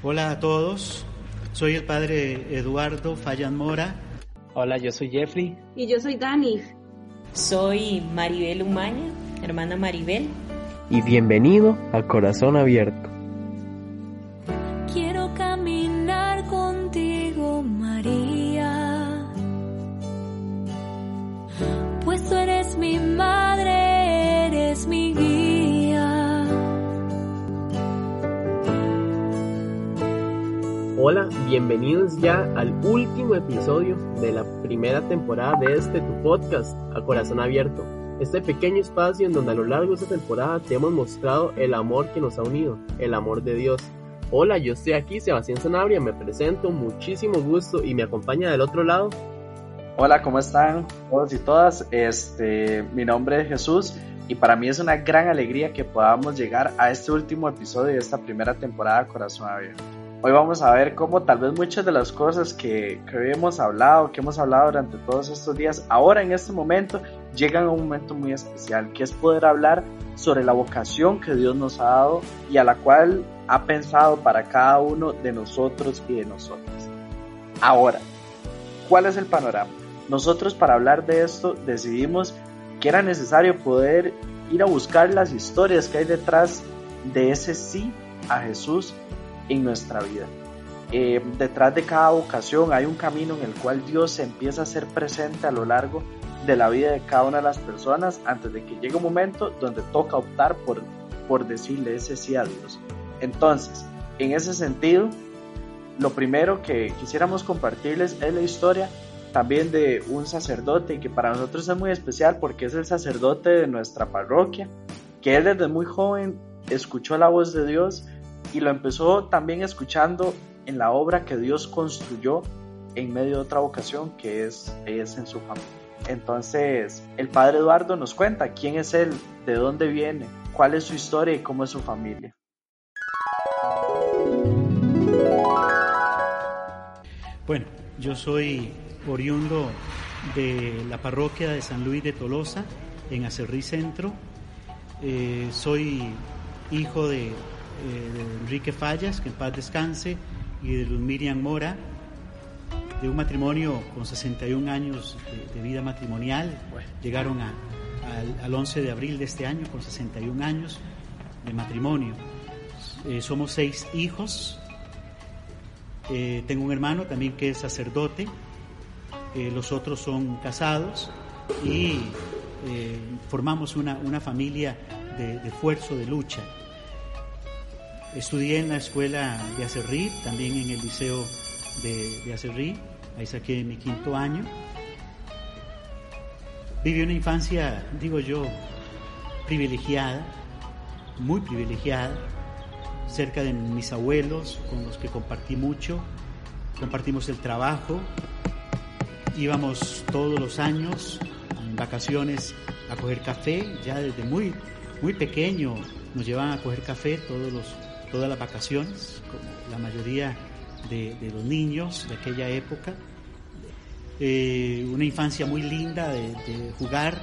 Hola a todos, soy el padre Eduardo Fallan Mora. Hola, yo soy Jeffrey. Y yo soy Dani. Soy Maribel Umaña, hermana Maribel. Y bienvenido a Corazón Abierto. Hola, bienvenidos ya al último episodio de la primera temporada de este tu podcast, A Corazón Abierto. Este pequeño espacio en donde a lo largo de esta temporada te hemos mostrado el amor que nos ha unido, el amor de Dios. Hola, yo estoy aquí, Sebastián Sanabria, me presento, muchísimo gusto y me acompaña del otro lado. Hola, ¿cómo están todos y todas? Este, mi nombre es Jesús y para mí es una gran alegría que podamos llegar a este último episodio de esta primera temporada Corazón Abierto. Hoy vamos a ver cómo tal vez muchas de las cosas que, que hemos hablado, que hemos hablado durante todos estos días, ahora en este momento llegan a un momento muy especial, que es poder hablar sobre la vocación que Dios nos ha dado y a la cual ha pensado para cada uno de nosotros y de nosotras. Ahora, ¿cuál es el panorama? Nosotros para hablar de esto decidimos que era necesario poder ir a buscar las historias que hay detrás de ese sí a Jesús en nuestra vida. Eh, detrás de cada vocación hay un camino en el cual Dios se empieza a ser presente a lo largo de la vida de cada una de las personas antes de que llegue un momento donde toca optar por, por decirle ese sí a Dios. Entonces, en ese sentido, lo primero que quisiéramos compartirles es la historia también de un sacerdote que para nosotros es muy especial porque es el sacerdote de nuestra parroquia, que él desde muy joven escuchó la voz de Dios y lo empezó también escuchando en la obra que Dios construyó en medio de otra vocación que es, es en su familia. Entonces, el padre Eduardo nos cuenta quién es él, de dónde viene, cuál es su historia y cómo es su familia. Bueno, yo soy oriundo de la parroquia de San Luis de Tolosa, en Acerrí Centro. Eh, soy hijo de de Enrique Fallas, que en paz descanse, y de Luz Miriam Mora, de un matrimonio con 61 años de, vida matrimonial. Llegaron al, 11 de abril de este año con 61 años de matrimonio. Eh, somos seis hijos. Eh, tengo un hermano también que es sacerdote. los otros son casados y formamos una, familia de, de esfuerzo, de lucha. Estudié en la escuela de Acerrí, también en el liceo de, de Acerrí, ahí saqué mi quinto año. Viví una infancia, digo yo, privilegiada, muy privilegiada, cerca de mis abuelos, con los que compartí mucho, compartimos el trabajo, íbamos todos los años en vacaciones a coger café, ya desde muy, muy pequeño nos llevaban a coger café todos los todas las vacaciones, como la mayoría de, los niños de aquella época. Eh, una infancia muy linda de, jugar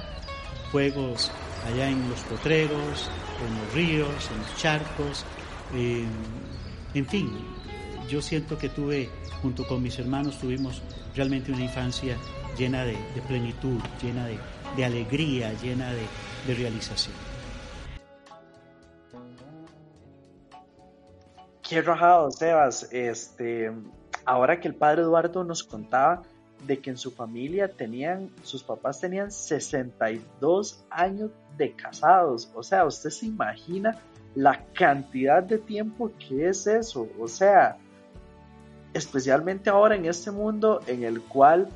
juegos allá en los potreros, en los ríos, en los charcos. Eh, en fin, yo siento que tuve, junto con mis hermanos, tuvimos realmente una infancia llena de, plenitud, llena de, alegría, llena de realización. Qué rajado, Sebas. Este, ahora que el padre Eduardo nos contaba de que en su familia tenían, sus papás tenían 62 años de casados. O sea, usted se imagina la cantidad de tiempo que es eso. O sea, especialmente ahora en este mundo en el cual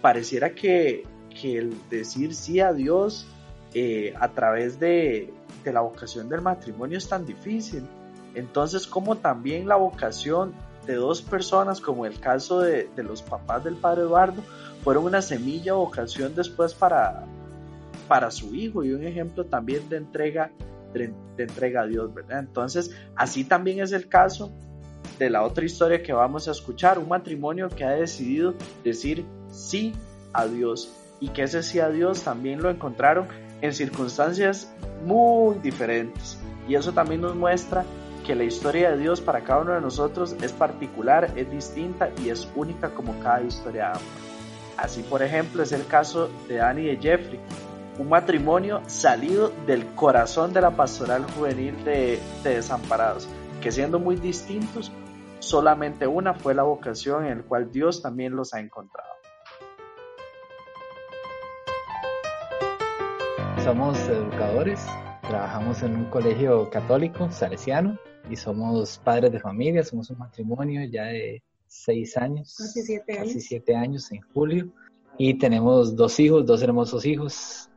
pareciera que, el decir sí a Dios eh, a través de, la vocación del matrimonio es tan difícil. Entonces, como también la vocación de dos personas, como el caso de, los papás del padre Eduardo, fueron una semilla vocación después para, para su hijo y un ejemplo también de entrega, de, entrega a Dios, ¿verdad? Entonces, así también es el caso de la otra historia que vamos a escuchar, un matrimonio que ha decidido decir sí a Dios y que ese sí a Dios también lo encontraron en circunstancias muy diferentes. Y eso también nos muestra que la historia de Dios para cada uno de nosotros es particular, es distinta y es única como cada historia de amor. Así, por ejemplo, es el caso de Annie y de Jeffrey, un matrimonio salido del corazón de la pastoral juvenil de, de Desamparados, que siendo muy distintos, solamente una fue la vocación en la cual Dios también los ha encontrado. Somos educadores, trabajamos en un colegio católico salesiano y somos padres de familia, somos un matrimonio ya de seis años, casi siete años, casi siete años en julio y tenemos dos hijos, dos hermosos hijos.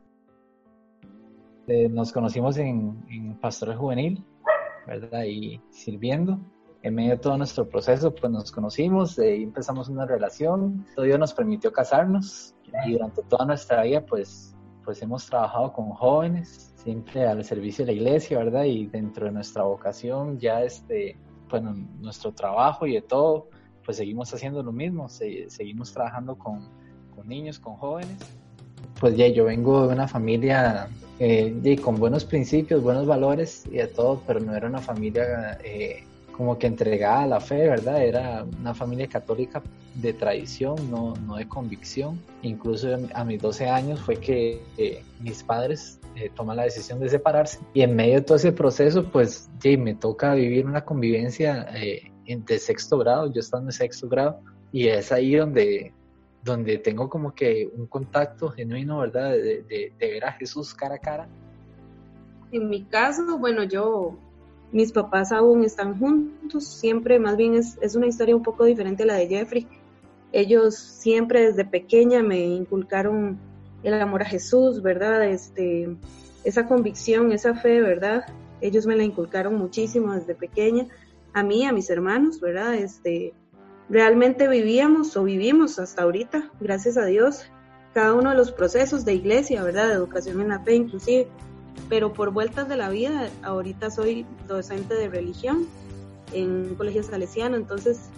Eh, nos conocimos en, en Pastoral Juvenil, ¿verdad? Y sirviendo. En medio de todo nuestro proceso, pues nos conocimos y empezamos una relación. Todo Dios nos permitió casarnos y durante toda nuestra vida, pues pues hemos trabajado con jóvenes, siempre al servicio de la iglesia, ¿verdad? Y dentro de nuestra vocación, ya este, bueno, nuestro trabajo y de todo, pues seguimos haciendo lo mismo, seguimos trabajando con, con, niños, con jóvenes. Pues ya yo vengo de una familia eh, con buenos principios, buenos valores y de todo, pero no era una familia eh, como que entregada a la fe, ¿verdad? Era una familia católica de tradición, no, no de convicción. Incluso a mis 12 años fue que eh, mis padres eh, toman la decisión de separarse y en medio de todo ese proceso, pues me toca vivir una convivencia eh, de sexto grado, yo estando en sexto grado y es ahí donde donde tengo como que un contacto genuino, ¿verdad? De, de, de ver a Jesús cara a cara. En mi caso, bueno, yo mis papás aún están juntos, siempre, más bien es, es, una historia un poco diferente a la de Jeffrey. Ellos siempre desde pequeña me inculcaron el amor a Jesús, ¿verdad? Este, esa convicción, esa fe, ¿verdad? Ellos me la inculcaron muchísimo desde pequeña, a mí, a mis hermanos, ¿verdad? Este, realmente vivíamos o vivimos hasta ahorita, gracias a Dios, cada uno de los procesos de iglesia, ¿verdad? De educación en la fe, inclusive pero por vueltas de la vida, ahorita soy docente de religión en un colegio salesiano, entonces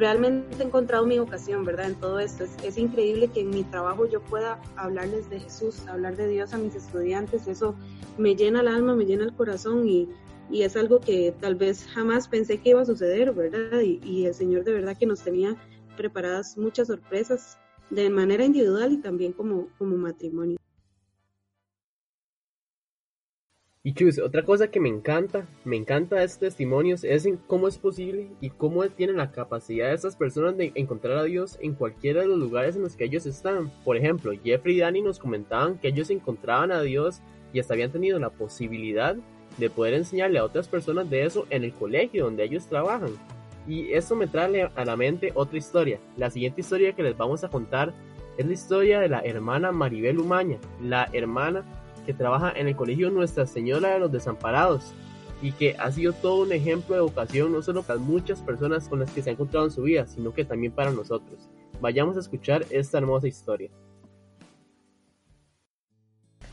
realmente he encontrado mi vocación, ¿verdad? En todo esto. Es, increíble que en mi trabajo yo pueda hablarles de Jesús, hablar de Dios a mis estudiantes. Eso me llena el alma, me llena el corazón y, y es algo que tal vez jamás pensé que iba a suceder, ¿verdad? Y, y el Señor de verdad que nos tenía preparadas muchas sorpresas de manera individual y también como, como matrimonio. Y Chus, otra cosa que me encanta, me encanta de estos testimonios es cómo es posible y cómo tienen la capacidad de estas personas de encontrar a Dios en cualquiera de los lugares en los que ellos están. Por ejemplo, Jeffrey y Danny nos comentaban que ellos encontraban a Dios y hasta habían tenido la posibilidad de poder enseñarle a otras personas de eso en el colegio donde ellos trabajan. Y eso me trae a la mente otra historia. La siguiente historia que les vamos a contar es la historia de la hermana Maribel Umaña, la hermana que trabaja en el colegio Nuestra Señora de los Desamparados y que ha sido todo un ejemplo de vocación no solo para muchas personas con las que se ha encontrado en su vida, sino que también para nosotros. Vayamos a escuchar esta hermosa historia.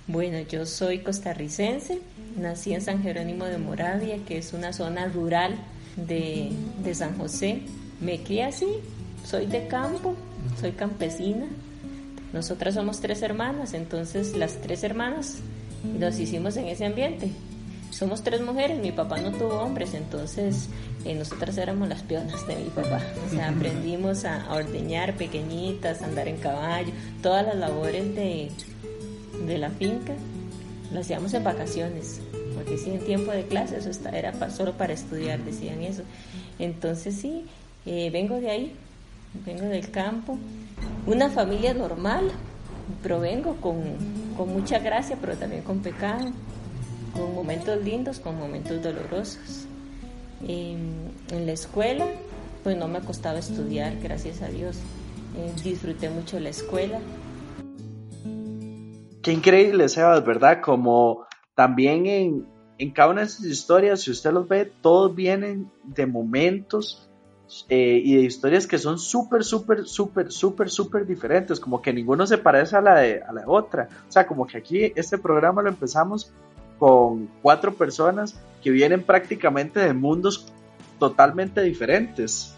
Bueno, yo soy costarricense, nací en San Jerónimo de Moravia, que es una zona rural de, de San José. Me crié así, soy de campo, soy campesina, nosotras somos tres hermanas, entonces las tres hermanas nos hicimos en ese ambiente. Somos tres mujeres, mi papá no tuvo hombres, entonces eh, nosotras éramos las pionas de mi papá. O sea, aprendimos a, ordeñar pequeñitas, a andar en caballo, todas las labores de, de la finca las hacíamos en vacaciones, porque si en tiempo de clase eso era solo para estudiar, decían eso. Entonces sí, eh, vengo de ahí, vengo del campo una familia normal, provengo con, con mucha gracia, pero también con pecado, con momentos lindos, con momentos dolorosos. en la escuela, pues no me costaba estudiar, gracias a Dios. Eh, disfruté mucho la escuela. Qué increíble, Sebas, ¿verdad? Como también en, en cada una de esas historias, si usted los ve, todos vienen de momentos eh, y de historias que son súper, súper, súper, súper, súper diferentes, como que ninguno se parece a la, de, a la otra. O sea, como que aquí este programa lo empezamos con cuatro personas que vienen prácticamente de mundos totalmente diferentes.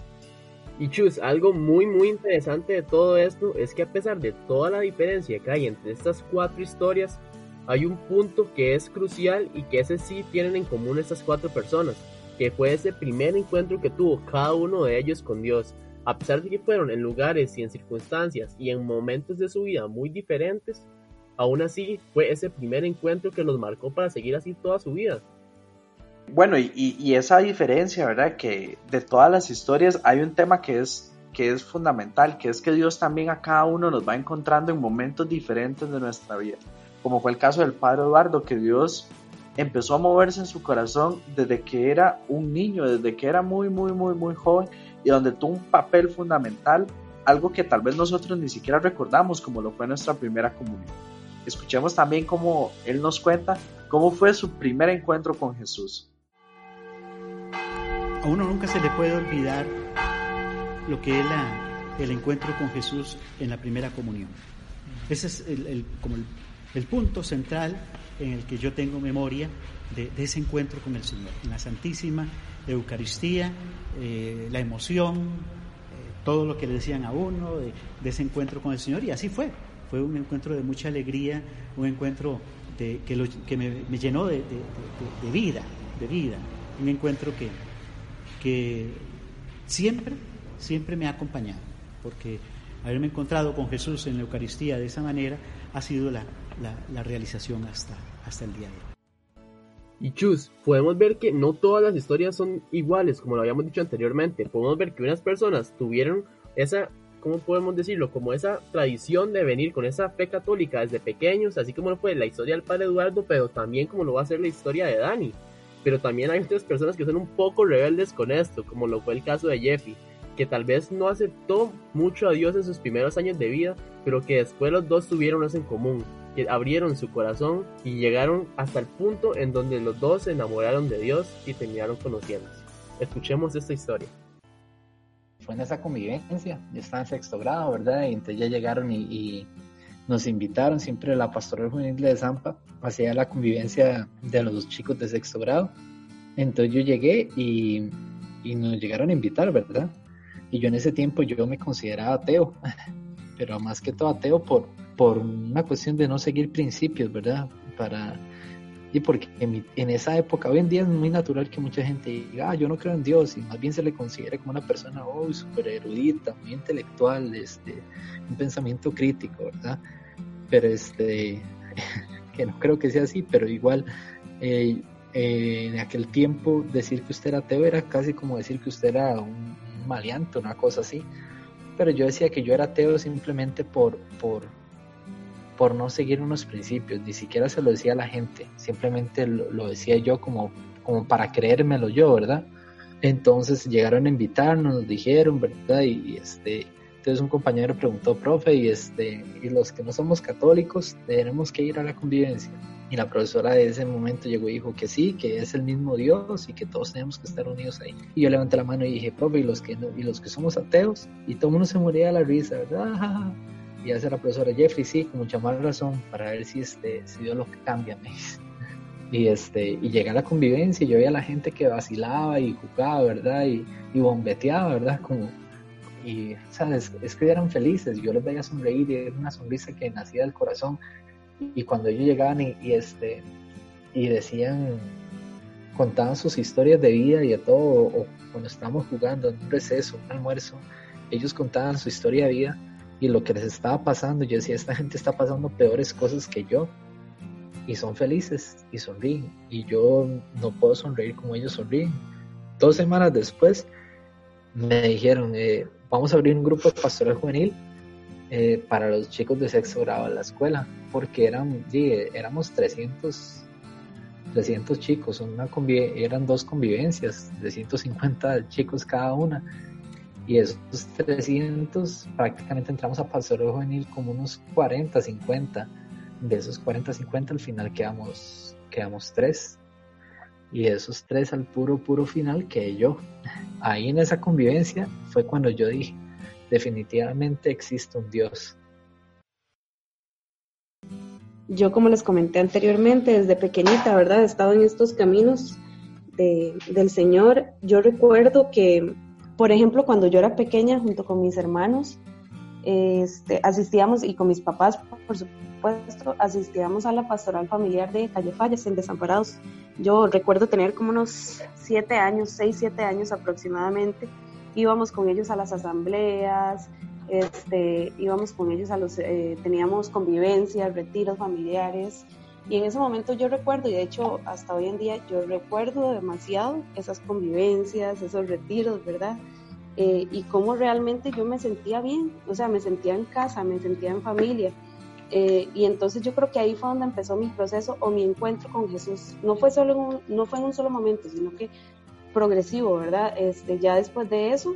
Y Chus, algo muy muy interesante de todo esto es que a pesar de toda la diferencia que hay entre estas cuatro historias, hay un punto que es crucial y que ese sí tienen en común estas cuatro personas, que fue ese primer encuentro que tuvo cada uno de ellos con Dios. A pesar de que fueron en lugares y en circunstancias y en momentos de su vida muy diferentes, aún así fue ese primer encuentro que los marcó para seguir así toda su vida. Bueno, y, esa diferencia, ¿verdad? Que de todas las historias hay un tema que es, que es fundamental, que es que Dios también a cada uno nos va encontrando en momentos diferentes de nuestra vida. Como fue el caso del padre Eduardo, que Dios empezó a moverse en su corazón desde que era un niño, desde que era muy, muy, muy, muy joven y donde tuvo un papel fundamental, algo que tal vez nosotros ni siquiera recordamos como lo fue nuestra primera comunión. Escuchemos también cómo él nos cuenta cómo fue su primer encuentro con Jesús. A uno nunca se le puede olvidar lo que es el encuentro con Jesús en la primera comunión. Ese es como el punto central en el que yo tengo memoria de, ese encuentro con el Señor, en la Santísima Eucaristía, eh, la emoción, eh, todo lo que le decían a uno de, ese encuentro con el Señor, y así fue. Fue un encuentro de mucha alegría, un encuentro que me, llenó de, vida, de vida, un encuentro que, que siempre, siempre me ha acompañado, porque haberme encontrado con Jesús en la Eucaristía de esa manera ha sido la, la, realización hasta, hasta el día de hoy. Y Chus, podemos ver que no todas las historias son iguales, como lo habíamos dicho anteriormente. Podemos ver que unas personas tuvieron esa, ¿cómo podemos decirlo? Como esa tradición de venir con esa fe católica desde pequeños, así como lo fue la historia del padre Eduardo, pero también como lo va a ser la historia de Dani. Pero también hay otras personas que son un poco rebeldes con esto, como lo fue el caso de Jeffy, que tal vez no aceptó mucho a Dios en sus primeros años de vida, pero que después los dos tuvieron eso en común, que abrieron su corazón y llegaron hasta el punto en donde los dos se enamoraron de Dios y terminaron conociéndose. Escuchemos esta historia. Fue en esa convivencia, yo estaba en sexto grado, ¿verdad? Y entonces ya llegaron y, nos invitaron, siempre la pastoral juvenil de Zampa hacía la convivencia de los chicos de sexto grado. Entonces yo llegué y, y nos llegaron a invitar, ¿verdad? Y yo en ese tiempo yo me consideraba ateo, pero más que todo ateo por, por una cuestión de no seguir principios, ¿verdad? Para, y porque en, esa época, hoy en día es muy natural que mucha gente diga, ah, yo no creo en Dios, y más bien se le considera como una persona, oh, súper erudita, muy intelectual, este, un pensamiento crítico, ¿verdad? Pero este, que no creo que sea así, pero igual, eh, en aquel tiempo decir que usted era ateo era casi como decir que usted era un, un maleante, una cosa así. Pero yo decía que yo era ateo simplemente por, por, por no seguir unos principios, ni siquiera se lo decía a la gente, simplemente lo, decía yo como, como para creérmelo yo, ¿verdad? Entonces llegaron a invitarnos, nos dijeron, ¿verdad? Y, este, entonces un compañero preguntó, profe, y este, y los que no somos católicos tenemos que ir a la convivencia. Y la profesora de ese momento llegó y dijo que sí, que es el mismo Dios y que todos tenemos que estar unidos ahí. Y yo levanté la mano y dije, profe, y los que y los que somos ateos, y todo el mundo se moría de la risa, ¿verdad? Y hace la profesora Jeffrey, sí, con mucha más razón, para ver si, este, si Dios lo cambia, me Y, este, y llega la convivencia y yo veía a la gente que vacilaba y jugaba, ¿verdad? Y, y bombeteaba, ¿verdad? Como, y, ¿sabes? Es que eran felices, yo los veía sonreír y era una sonrisa que nacía del corazón. Y cuando ellos llegaban y, y este, y decían, contaban sus historias de vida y de todo, o cuando estábamos jugando en un receso, un almuerzo, ellos contaban su historia de vida y lo que les estaba pasando, yo decía, esta gente está pasando peores cosas que yo y son felices y sonríen y yo no puedo sonreír como ellos sonríen. Dos semanas después me dijeron, eh, vamos a abrir un grupo de pastoral juvenil eh, para los chicos de sexto grado en la escuela, porque eran, sí, éramos 300, 300 chicos, una eran dos convivencias, de 150 chicos cada una Y esos 300 prácticamente entramos a pastoreo juvenil como unos 40, 50. De esos 40, 50 al final quedamos, quedamos tres. Y de esos tres al puro, puro final quedé yo. Ahí en esa convivencia fue cuando yo dije, definitivamente existe un Dios. Yo, como les comenté anteriormente, desde pequeñita, ¿verdad? He estado en estos caminos del Señor. Yo recuerdo que, por ejemplo, cuando yo era pequeña, junto con mis hermanos, este, asistíamos, y con mis papás, por supuesto, asistíamos a la pastoral familiar de Calle Fallas, en Desamparados. Yo recuerdo tener como unos siete años, seis, siete años aproximadamente. Íbamos con ellos a las asambleas, este, íbamos con ellos a los, eh, teníamos convivencias, retiros familiares, y en ese momento yo recuerdo, y de hecho hasta hoy en día yo recuerdo demasiado esas convivencias, esos retiros, ¿verdad? Eh, y cómo realmente yo me sentía bien, o sea, me sentía en casa, me sentía en familia. Eh, y entonces yo creo que ahí fue donde empezó mi proceso o mi encuentro con Jesús. No fue solo en un, no fue en un solo momento, sino que progresivo, ¿verdad? Este, ya después de eso,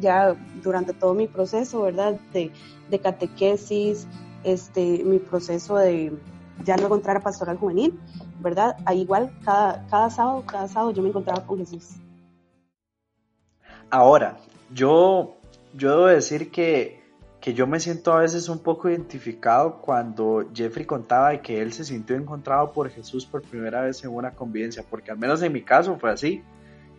ya durante todo mi proceso, ¿verdad? De, de catequesis, este, mi proceso de ya luego entrar a pastoral juvenil, ¿verdad? Ahí igual, cada, cada sábado, cada sábado yo me encontraba con Jesús. Ahora, yo, yo debo decir que, que yo me siento a veces un poco identificado cuando Jeffrey contaba de que él se sintió encontrado por Jesús por primera vez en una convivencia, porque al menos en mi caso fue así.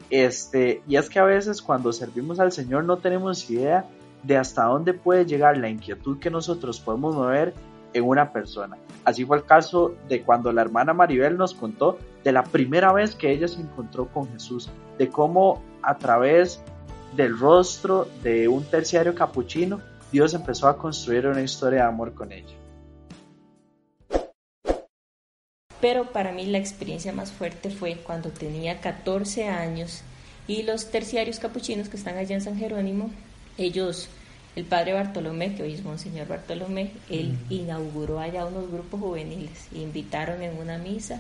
Este, y es que a veces cuando servimos al Señor no tenemos idea de hasta dónde puede llegar la inquietud que nosotros podemos mover en una persona. Así fue el caso de cuando la hermana Maribel nos contó de la primera vez que ella se encontró con Jesús, de cómo a través del rostro de un terciario capuchino, Dios empezó a construir una historia de amor con ella. Pero para mí la experiencia más fuerte fue cuando tenía 14 años y los terciarios capuchinos que están allá en San Jerónimo, ellos, el padre Bartolomé, que hoy es Monseñor Bartolomé, él inauguró allá unos grupos juveniles, invitaron en una misa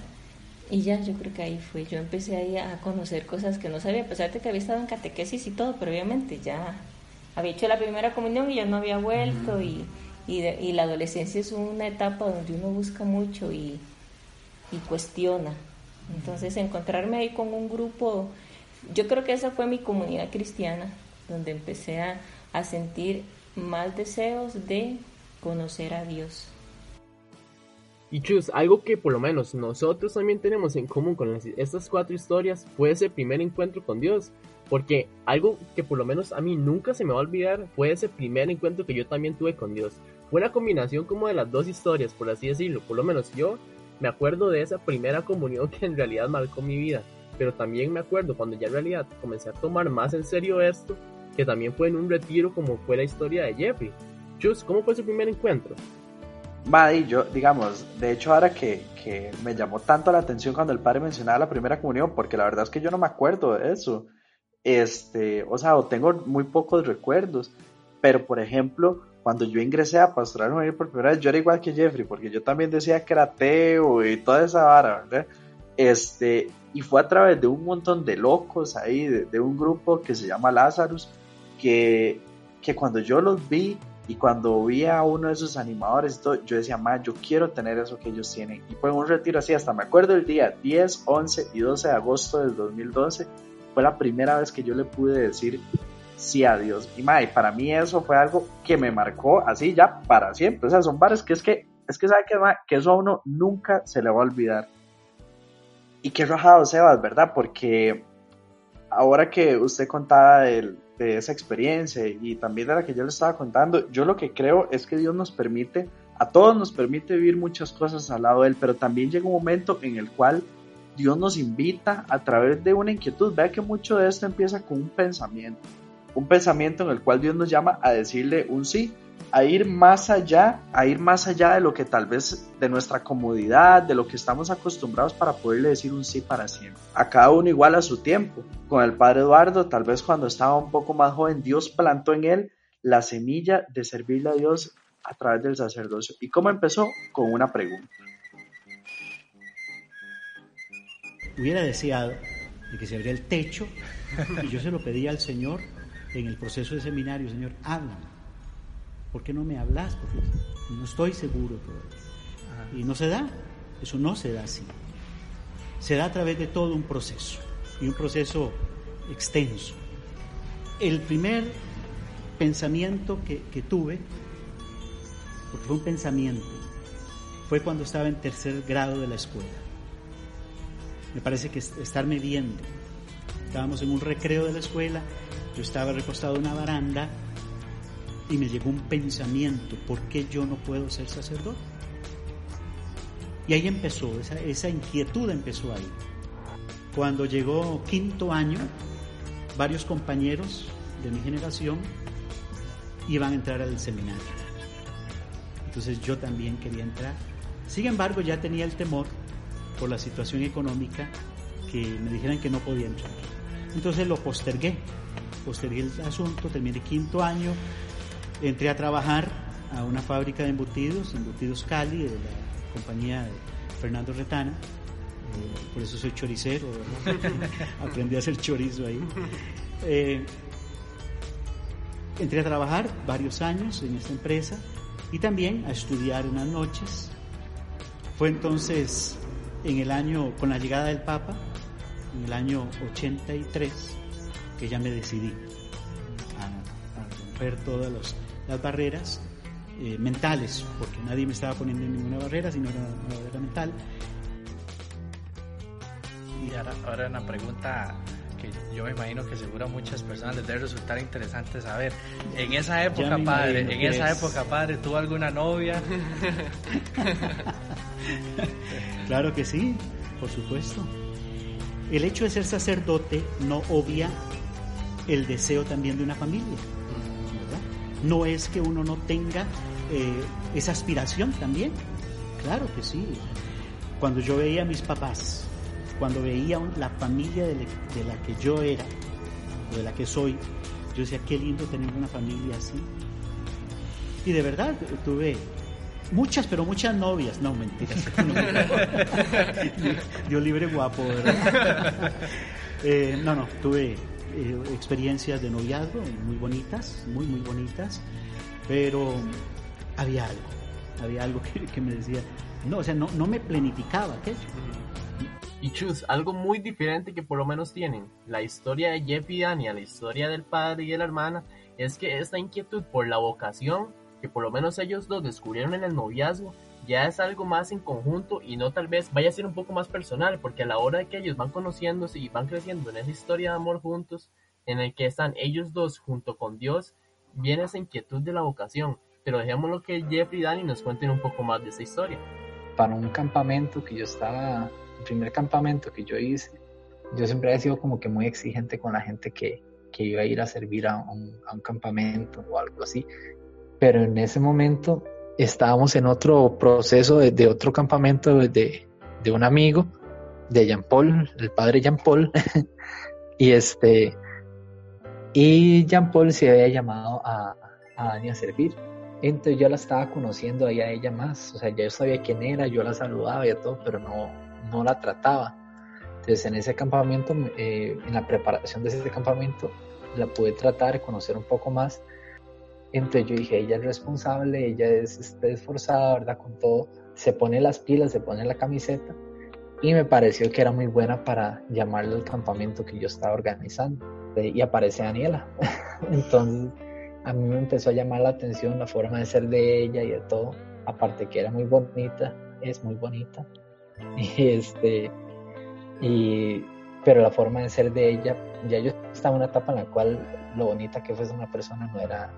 y ya, yo creo que ahí fue. Yo empecé ahí a conocer cosas que no sabía, a pesar de que había estado en catequesis y todo, pero obviamente ya había hecho la primera comunión y ya no había vuelto. Y, y, y, la adolescencia es una etapa donde uno busca mucho y, y cuestiona. Entonces encontrarme ahí con un grupo, yo creo que esa fue mi comunidad cristiana, donde empecé a, a sentir más deseos de conocer a Dios. Y Chus, algo que por lo menos nosotros también tenemos en común con estas cuatro historias fue ese primer encuentro con Dios. Porque algo que por lo menos a mí nunca se me va a olvidar fue ese primer encuentro que yo también tuve con Dios. Fue una combinación como de las dos historias, por así decirlo. Por lo menos yo me acuerdo de esa primera comunión que en realidad marcó mi vida, pero también me acuerdo cuando ya en realidad comencé a tomar más en serio esto, que también fue en un retiro como fue la historia de Jeffrey. Chus, ¿cómo fue su primer encuentro? Maddy, yo, digamos, de hecho ahora que, que, me llamó tanto la atención cuando el padre mencionaba la primera comunión, porque la verdad es que yo no me acuerdo de eso. Este, o sea, tengo muy pocos recuerdos, pero por ejemplo, cuando yo ingresé a Pastoral Juvenil por primera vez, yo era igual que Jeffrey, porque yo también decía que era ateo y toda esa vara, ¿verdad? Este, y fue a través de un montón de locos ahí, de, un grupo que se llama Lazarus, que, que cuando yo los vi y cuando vi a uno de esos animadores, yo decía, ma, yo quiero tener eso que ellos tienen. Y fue un retiro así, hasta me acuerdo el día 10, 11 y 12 de agosto del 2012, fue la primera vez que yo le pude decir sí a Dios. Y mae, para mí eso fue algo que me marcó así ya para siempre. O sea, son bares que es que, es que sabe que, que eso a uno nunca se le va a olvidar. Y qué rajado Sebas, ¿verdad? Porque ahora que usted contaba de, de esa experiencia y también de la que yo le estaba contando, yo lo que creo es que Dios nos permite, a todos nos permite vivir muchas cosas al lado de Él, pero también llega un momento en el cual Dios nos invita a través de una inquietud. Vea que mucho de esto empieza con un pensamiento un pensamiento en el cual Dios nos llama a decirle un sí, a ir más allá, a ir más allá de lo que tal vez de nuestra comodidad, de lo que estamos acostumbrados para poderle decir un sí para siempre. A cada uno igual a su tiempo. Con el padre Eduardo, tal vez cuando estaba un poco más joven, Dios plantó en él la semilla de servirle a Dios a través del sacerdocio. ¿Y cómo empezó? Con una pregunta. Hubiera deseado que se abriera el techo y yo se lo pedía al Señor en el proceso de seminario, Señor, háblame. ¿Por qué no me hablas? Porque no estoy seguro todavía. Y no se da, eso no se da así. Se da a través de todo un proceso, y un proceso extenso. El primer pensamiento que, que tuve, porque fue un pensamiento, fue cuando estaba en tercer grado de la escuela. Me parece que estarme viendo. Estábamos en un recreo de la escuela, yo estaba recostado en una baranda y me llegó un pensamiento, ¿por qué yo no puedo ser sacerdote? Y ahí empezó, esa, inquietud empezó ahí. Cuando llegó quinto año, varios compañeros de mi generación iban a entrar al seminario. Entonces yo también quería entrar. Sin embargo, ya tenía el temor por la situación económica que me dijeran que no podía entrar. Entonces lo postergué, postergué el asunto, terminé quinto año, entré a trabajar a una fábrica de embutidos, Embutidos Cali, de la compañía de Fernando Retana. Eh, por eso soy choricero, aprendí a hacer chorizo ahí. Eh, entré a trabajar varios años en esta empresa y también a estudiar unas noches. Fue entonces en el año, con la llegada del Papa, en el año 83, que ya me decidí a, romper todas las barreras eh, mentales, porque nadie me estaba poniendo ninguna barrera, sino una, barrera mental. Y ahora, ahora una pregunta yo me imagino que seguro a muchas personas les debe resultar interesante saber. En esa época, padre, en esa época, padre, ¿tuvo alguna novia? claro que sí, por supuesto. El hecho de ser sacerdote no obvia el deseo también de una familia. No es que uno no tenga eh, esa aspiración también. Claro que sí. Cuando yo veía a mis papás cuando veía la familia de, la que yo era, o de la que soy, yo decía, qué lindo tener una familia así. Y de verdad, tuve muchas, pero muchas novias. No, mentiras. Yo libre guapo, ¿verdad? Eh, no, no, tuve eh, experiencias de noviazgo muy bonitas, muy, muy bonitas, pero había algo, había algo que, me decía, no, o sea, no, no me planificaba aquello. Y Chus, algo muy diferente que por lo menos tienen la historia de Jeff y Dani la historia del padre y de la hermana es que esta inquietud por la vocación que por lo menos ellos dos descubrieron en el noviazgo ya es algo más en conjunto y no tal vez vaya a ser un poco más personal porque a la hora de que ellos van conociéndose y van creciendo en esa historia de amor juntos en el que están ellos dos junto con Dios viene esa inquietud de la vocación pero dejémoslo que Jeff y Dani nos cuenten un poco más de esa historia para un campamento que yo estaba primer campamento que yo hice, yo siempre he sido como que muy exigente con la gente que, que iba a ir a servir a un, campamento o algo así. Pero en ese momento estábamos en otro proceso de, de otro campamento de, de, un amigo, de Jean Paul, el padre Jean Paul. y este, y Jean Paul se había llamado a, a Dani a servir. Entonces yo la estaba conociendo ahí a ella más, o sea, ya yo sabía quién era, yo la saludaba y todo, pero no, no la trataba. Entonces en ese campamento, eh, en la preparación de ese campamento, la pude tratar, conocer un poco más. Entonces yo dije, ella es responsable, ella es este, esforzada, ¿verdad? Con todo, se pone las pilas, se pone la camiseta y me pareció que era muy buena para llamarle al campamento que yo estaba organizando. Y aparece Daniela. Entonces a mí me empezó a llamar la atención la forma de ser de ella y de todo. Aparte que era muy bonita, es muy bonita. Y este, y, pero la forma de ser de ella, ya yo estaba en una etapa en la cual lo bonita que fuese una persona no era,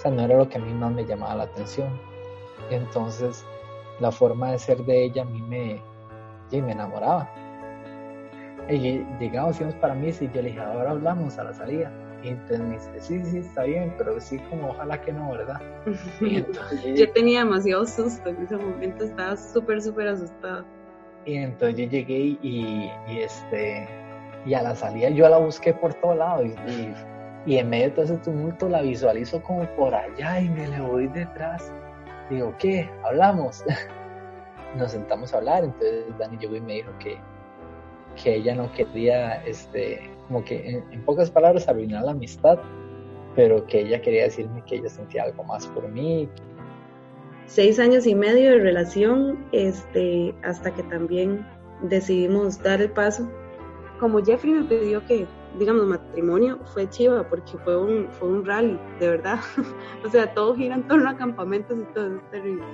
o sea, no era lo que a mí más me llamaba la atención. Entonces, la forma de ser de ella a mí me, me enamoraba. Y llegamos, íbamos para mí y yo le dije, ahora hablamos a la salida. Y entonces me dice, sí, sí, está bien, pero sí, como ojalá que no, ¿verdad? yo tenía demasiado susto en ese momento, estaba súper, súper asustado. Y entonces yo llegué y, este, y a la salida yo la busqué por todo lado y, y, en medio de todo ese tumulto la visualizo como por allá y me le voy detrás. Digo, ¿qué? ¿Hablamos? Nos sentamos a hablar, entonces Dani llegó y me dijo que, que ella no quería este, como que en, pocas palabras arruinar la amistad, pero que ella quería decirme que ella sentía algo más por mí. Seis años y medio de relación, este, hasta que también decidimos dar el paso. Como Jeffrey me pidió que, digamos, matrimonio, fue chiva porque fue un, fue un rally, de verdad. o sea, todo gira en torno a campamentos y todo, es terrible.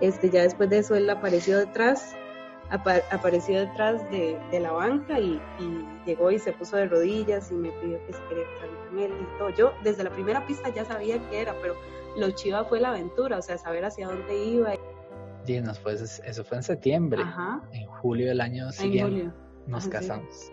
Este, ya después de eso él apareció detrás apareció detrás de, la banca y, llegó y se puso de rodillas y me pidió que se quería casar con él y todo. Yo desde la primera pista ya sabía qué era, pero lo chiva fue la aventura, o sea, saber hacia dónde iba. Sí, nos fue, eso fue en septiembre, en julio del año siguiente nos casamos.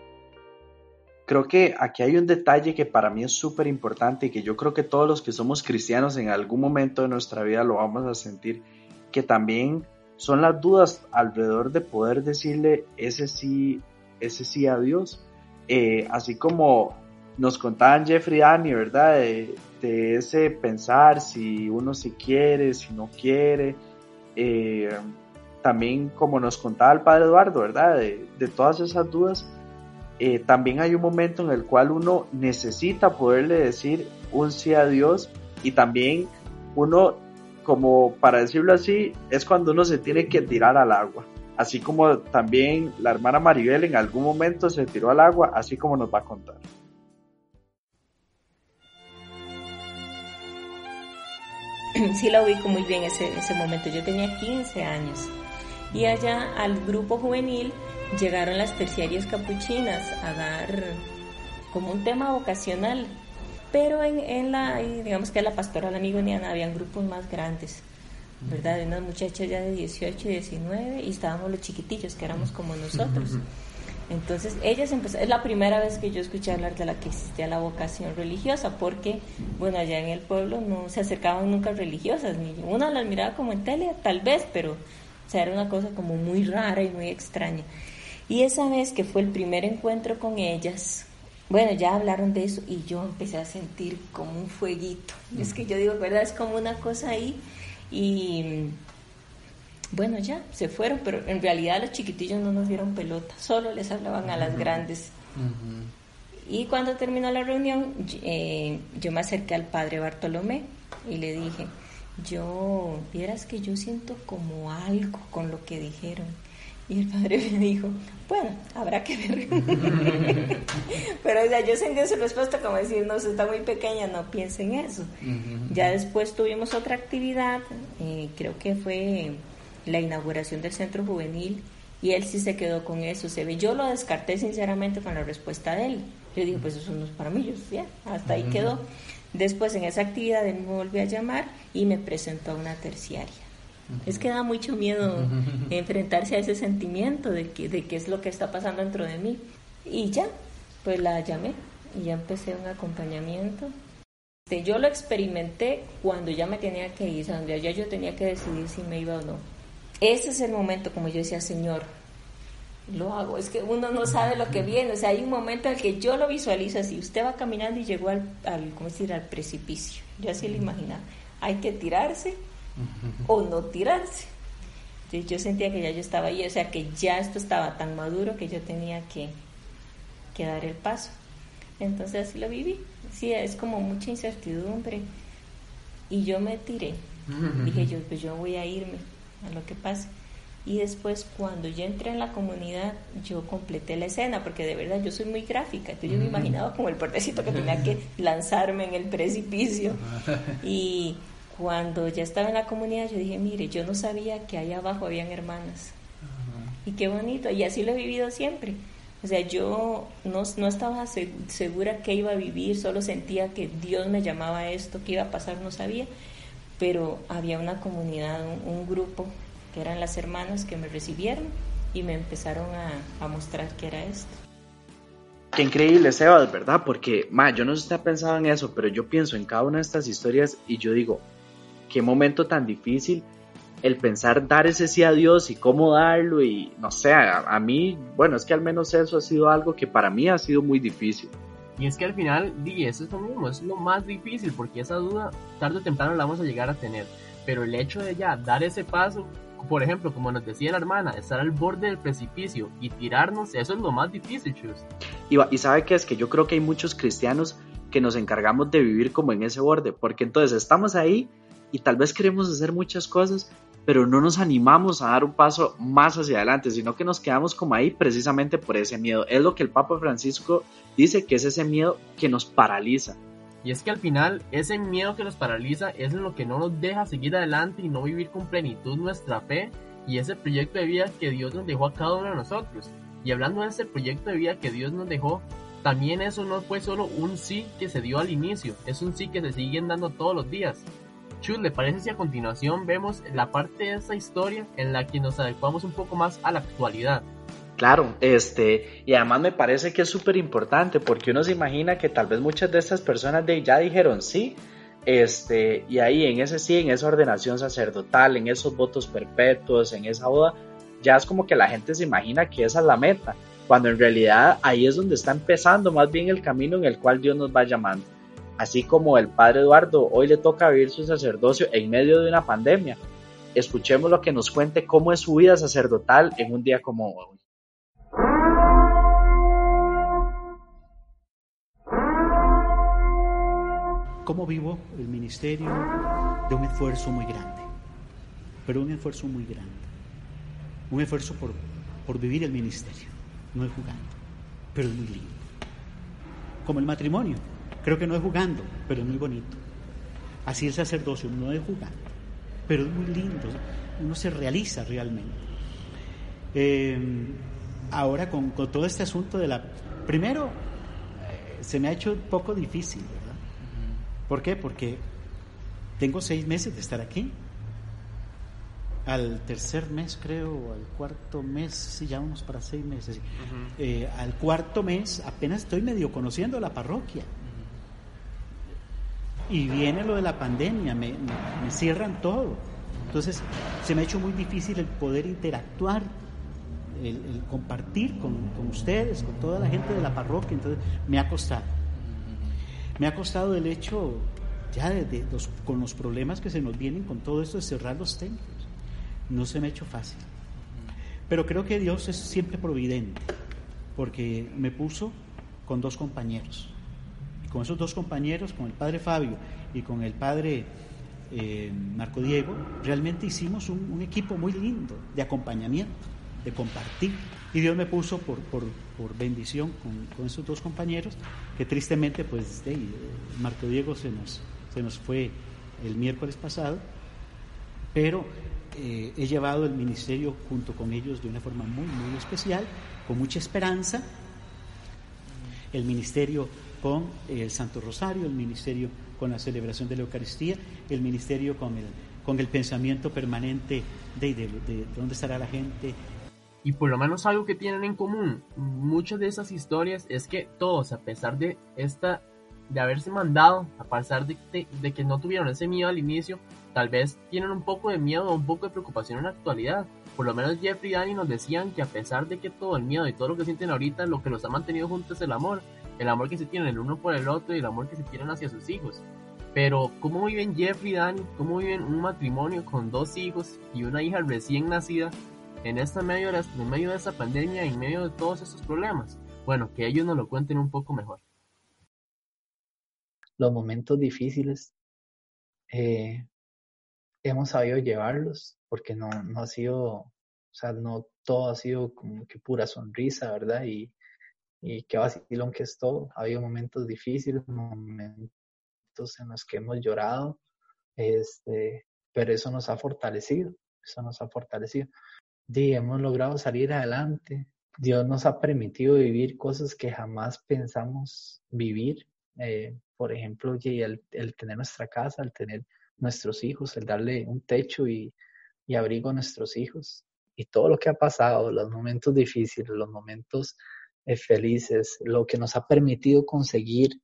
Creo que aquí hay un detalle que para mí es súper importante y que yo creo que todos los que somos cristianos en algún momento de nuestra vida lo vamos a sentir, que también son las dudas alrededor de poder decirle ese sí, ese sí a Dios. Eh, así como nos contaban Jeffrey y Dani, ¿verdad? De, ese pensar si uno si quiere, si no quiere. Eh, también como nos contaba el padre Eduardo, ¿verdad? De, todas esas dudas. Eh, también hay un momento en el cual uno necesita poderle decir un sí a Dios y también uno como para decirlo así, es cuando uno se tiene que tirar al agua. Así como también la hermana Maribel en algún momento se tiró al agua, así como nos va a contar. Sí la ubico muy bien ese, ese momento. Yo tenía 15 años y allá al grupo juvenil llegaron las terciarias capuchinas a dar como un tema vocacional pero en, en la, digamos que la pastoral amigo Niana habían grupos más grandes, ¿verdad? De unas muchachas ya de 18 y 19 y estábamos los chiquitillos que éramos como nosotros. Entonces, ellas empezaron, es la primera vez que yo escuché hablar de la que existía la vocación religiosa, porque, bueno, allá en el pueblo no se acercaban nunca religiosas, ni una las miraba como en tele, tal vez, pero, o sea, era una cosa como muy rara y muy extraña. Y esa vez que fue el primer encuentro con ellas, bueno, ya hablaron de eso y yo empecé a sentir como un fueguito. Es que yo digo, ¿verdad? Es como una cosa ahí y bueno, ya se fueron, pero en realidad los chiquitillos no nos dieron pelota, solo les hablaban a las grandes. Y cuando terminó la reunión, eh, yo me acerqué al padre Bartolomé y le dije, yo, vieras que yo siento como algo con lo que dijeron. Y el padre me dijo, bueno, habrá que ver. Pero o sea, yo sentí su respuesta como decir, no, está muy pequeña, no piense en eso. Ya después tuvimos otra actividad, eh, creo que fue la inauguración del centro juvenil, y él sí se quedó con eso. Se ve, yo lo descarté sinceramente con la respuesta de él. Yo dije, pues eso no es para mí, yo, ya, hasta ahí quedó. Después en esa actividad él me volvió a llamar y me presentó a una terciaria. Es que da mucho miedo enfrentarse a ese sentimiento de que, de qué es lo que está pasando dentro de mí. Y ya, pues la llamé y ya empecé un acompañamiento. Este, yo lo experimenté cuando ya me tenía que ir, donde ya yo tenía que decidir si me iba o no. Ese es el momento, como yo decía, Señor, lo hago. Es que uno no sabe lo que viene. O sea, hay un momento en el que yo lo visualizo así. Usted va caminando y llegó al, al ¿cómo decir?, al precipicio. Yo así lo imaginaba. Hay que tirarse o no tirarse. yo sentía que ya yo estaba ahí, o sea que ya esto estaba tan maduro que yo tenía que, que dar el paso. Entonces así lo viví. Sí, es como mucha incertidumbre. Y yo me tiré. Dije yo, pues yo voy a irme a lo que pase. Y después cuando yo entré en la comunidad, yo completé la escena, porque de verdad yo soy muy gráfica. Entonces yo me imaginaba como el portecito que tenía que lanzarme en el precipicio. Y cuando ya estaba en la comunidad, yo dije, mire, yo no sabía que ahí abajo habían hermanas. Y qué bonito, y así lo he vivido siempre. O sea, yo no, no estaba segura que iba a vivir, solo sentía que Dios me llamaba a esto, que iba a pasar, no sabía. Pero había una comunidad, un, grupo, que eran las hermanas que me recibieron y me empezaron a, a mostrar que era esto. Qué increíble, Sebas, ¿verdad? Porque, ma, yo no sé si está pensado en eso, pero yo pienso en cada una de estas historias y yo digo, qué momento tan difícil el pensar dar ese sí a Dios y cómo darlo y no sé, a, mí, bueno, es que al menos eso ha sido algo que para mí ha sido muy difícil. Y es que al final, di, eso es lo mismo, es lo más difícil porque esa duda tarde o temprano la vamos a llegar a tener, pero el hecho de ya dar ese paso por ejemplo, como nos decía la hermana, estar al borde del precipicio y tirarnos, eso es lo más difícil, chus. Y, y sabe que es que yo creo que hay muchos cristianos que nos encargamos de vivir como en ese borde, porque entonces estamos ahí y tal vez queremos hacer muchas cosas, pero no nos animamos a dar un paso más hacia adelante, sino que nos quedamos como ahí precisamente por ese miedo. Es lo que el Papa Francisco dice que es ese miedo que nos paraliza. Y es que al final ese miedo que nos paraliza es lo que no nos deja seguir adelante y no vivir con plenitud nuestra fe y ese proyecto de vida que Dios nos dejó a cada uno de nosotros. Y hablando de ese proyecto de vida que Dios nos dejó, también eso no fue solo un sí que se dio al inicio, es un sí que se siguen dando todos los días. Chus, ¿le parece si a continuación vemos la parte de esa historia en la que nos adecuamos un poco más a la actualidad? Claro, este, y además me parece que es súper importante porque uno se imagina que tal vez muchas de estas personas de ya dijeron sí, este, y ahí en ese sí, en esa ordenación sacerdotal, en esos votos perpetuos, en esa boda, ya es como que la gente se imagina que esa es la meta, cuando en realidad ahí es donde está empezando más bien el camino en el cual Dios nos va llamando. Así como el padre Eduardo hoy le toca vivir su sacerdocio en medio de una pandemia. Escuchemos lo que nos cuente cómo es su vida sacerdotal en un día como hoy. ¿Cómo vivo el ministerio? De un esfuerzo muy grande, pero un esfuerzo muy grande. Un esfuerzo por, por vivir el ministerio, no es jugando, pero es muy lindo. Como el matrimonio, creo que no es jugando, pero es muy bonito. Así el sacerdocio no es jugando, pero es muy lindo, uno se realiza realmente. Eh, ahora con, con, todo este asunto de la... Primero, eh, se me ha hecho un poco difícil, ¿Por qué? Porque tengo seis meses de estar aquí. Al tercer mes, creo, o al cuarto mes, sí, ya vamos para seis meses. Eh, al cuarto mes apenas estoy medio conociendo la parroquia. Y viene lo de la pandemia, me, cierran todo. Entonces, se me ha hecho muy difícil el poder interactuar, el, compartir con, con, ustedes, con toda la gente de la parroquia. Entonces, me ha costado. Me ha costado el hecho, ya de, con los problemas que se nos vienen con todo esto de cerrar los templos. No se me ha hecho fácil. Pero creo que Dios es siempre providente, porque me puso con dos compañeros. Con esos dos compañeros, con el padre Fabio y con el padre eh, Marco Diego, realmente hicimos un equipo muy lindo de acompañamiento, de compartir. Y Dios me puso por, por, por bendición con, con, esos dos compañeros, que tristemente, pues, de, Marco Diego se nos, se nos fue el miércoles pasado, pero eh, he llevado el ministerio junto con ellos de una forma muy, muy especial, con mucha esperanza. El ministerio con el Santo Rosario, el ministerio con la celebración de la Eucaristía, el ministerio con el, con el pensamiento permanente de, de, de dónde estará la gente, y por lo menos algo que tienen en común muchas de esas historias es que todos, a pesar de esta de haberse mandado, a pesar de, de, que no tuvieron ese miedo al inicio, tal vez tienen un poco de miedo o un poco de preocupación en la actualidad. Por lo menos Jeffrey y Danny nos decían que a pesar de que todo el miedo y todo lo que sienten ahorita, lo que los ha mantenido juntos es el amor. El amor que se tienen el uno por el otro y el amor que se tienen hacia sus hijos. Pero, ¿cómo viven Jeffrey y Danny? ¿Cómo viven un matrimonio con dos hijos y una hija recién nacida en, esta medio de en medio de esta pandemia, en medio de todos estos problemas? Bueno, que ellos nos lo cuenten un poco mejor. Los momentos difíciles eh, hemos sabido llevarlos porque no, no ha sido, o sea, no todo ha sido como que pura sonrisa, ¿verdad? Y, y qué vacilón que es todo. Ha habido momentos difíciles, momentos en los que hemos llorado, este, pero eso nos ha fortalecido, eso nos ha fortalecido y hemos logrado salir adelante. Dios nos ha permitido vivir cosas que jamás pensamos vivir. Eh, por ejemplo, el, el, tener nuestra casa, el tener nuestros hijos, el darle un techo y, y, abrigo a nuestros hijos. Y todo lo que ha pasado, los momentos difíciles, los momentos felices, lo que nos ha permitido conseguir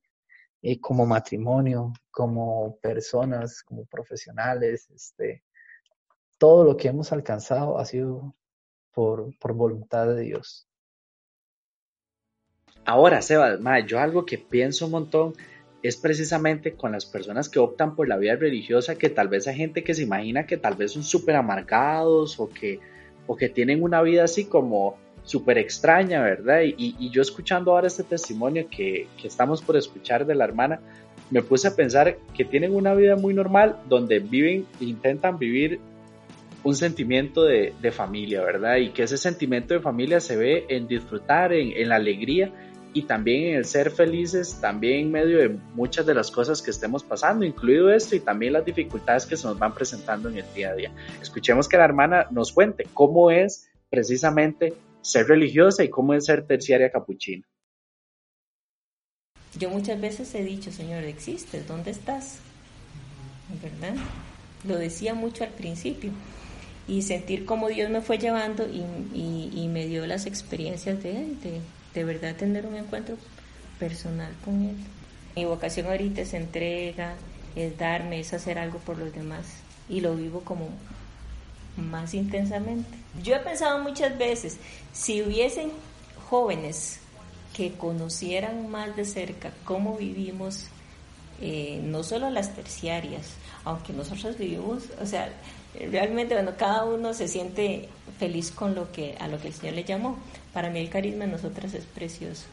eh, como matrimonio, como personas, como profesionales, este, todo lo que hemos alcanzado ha sido por, por voluntad de Dios. Ahora, Seba, yo algo que pienso un montón es precisamente con las personas que optan por la vida religiosa, que tal vez hay gente que se imagina que tal vez son súper amargados o que, o que tienen una vida así como súper extraña, ¿verdad? Y, yo escuchando ahora este testimonio que, que estamos por escuchar de la hermana, me puse a pensar que tienen una vida muy normal donde viven, intentan vivir un sentimiento de, de, familia, ¿verdad? Y que ese sentimiento de familia se ve en disfrutar, en, en, la alegría y también en el ser felices, también en medio de muchas de las cosas que estemos pasando, incluido esto y también las dificultades que se nos van presentando en el día a día. Escuchemos que la hermana nos cuente cómo es precisamente ser religiosa y cómo es ser terciaria capuchina. Yo muchas veces he dicho, Señor, existes, ¿dónde estás? ¿Verdad? Lo decía mucho al principio. Y sentir cómo Dios me fue llevando y, me dio las experiencias de Él, de, de verdad tener un encuentro personal con Él. Mi vocación ahorita es entrega, es darme, es hacer algo por los demás. Y lo vivo como más intensamente. Yo he pensado muchas veces, si hubiesen jóvenes que conocieran más de cerca cómo vivimos, eh, no solo las terciarias, aunque nosotros vivimos, o sea, realmente, bueno, cada uno se siente feliz con lo que, a lo que el Señor le llamó. Para mí el carisma de nosotras es precioso,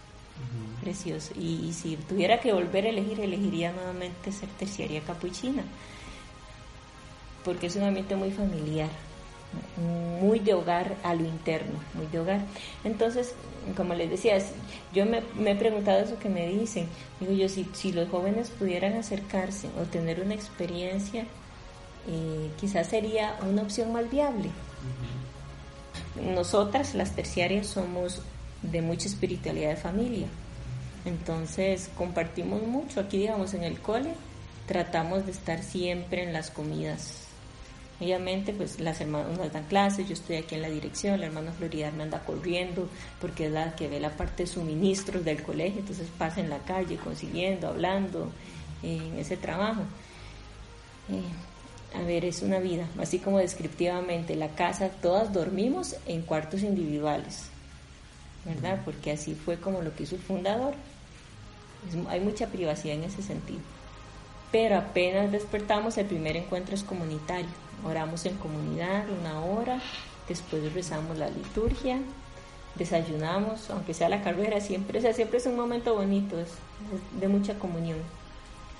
precioso. Y, y, si tuviera que volver a elegir, elegiría nuevamente ser terciaria capuchina, porque es un ambiente muy familiar, muy de hogar a lo interno, muy de hogar. Entonces, como les decía, yo me, he preguntado eso que me dicen, digo yo, si, si los jóvenes pudieran acercarse o tener una experiencia, eh, quizás sería una opción más viable. Nosotras, las terciarias, somos de mucha espiritualidad de familia, entonces compartimos mucho, aquí digamos en el cole, tratamos de estar siempre en las comidas Obviamente, pues las hermanas nos dan clases, yo estoy aquí en la dirección, la hermana Floridad me anda corriendo porque es la que ve la parte de suministros del colegio, entonces pasa en la calle consiguiendo, hablando en ese trabajo. Eh, a ver, es una vida, así como descriptivamente, la casa, todas dormimos en cuartos individuales, ¿verdad? Porque así fue como lo que hizo el fundador. hay mucha privacidad en ese sentido. Pero apenas despertamos, el primer encuentro es comunitario Oramos en comunidad una hora, después rezamos la liturgia, desayunamos, aunque sea la carrera, siempre, o siempre es un momento bonito, es, de mucha comunión.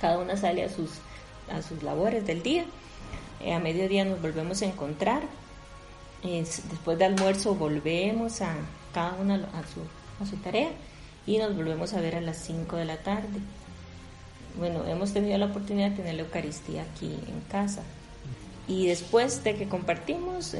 Cada una sale a sus, a sus labores del día. Eh, a mediodía nos volvemos a encontrar. después de almuerzo volvemos a cada una a su, a su tarea y nos volvemos a ver a las 5 de la tarde. Bueno, hemos tenido la oportunidad de tener la Eucaristía aquí en casa. Y después de que compartimos,